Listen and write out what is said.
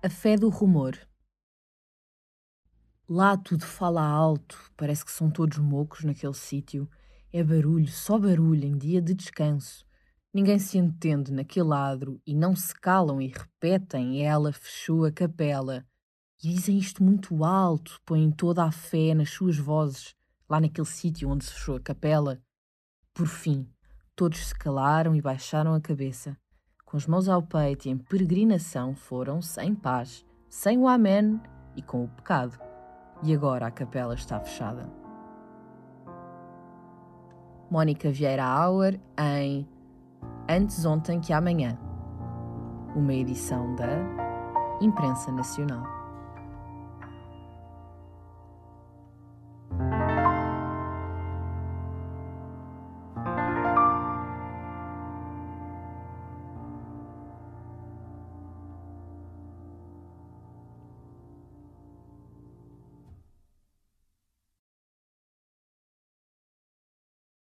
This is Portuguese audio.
A fé do rumor. Lá tudo fala alto, parece que são todos mocos naquele sítio. É barulho, só barulho em dia de descanso. Ninguém se entende naquele adro e não se calam e repetem: ela fechou a capela. E dizem isto muito alto, põem toda a fé nas suas vozes, lá naquele sítio onde se fechou a capela. Por fim, todos se calaram e baixaram a cabeça. Com as mãos ao peito e em peregrinação foram sem paz, sem o Amém e com o pecado. E agora a capela está fechada. Mónica Vieira Auer em Antes Ontem que Amanhã, uma edição da Imprensa Nacional.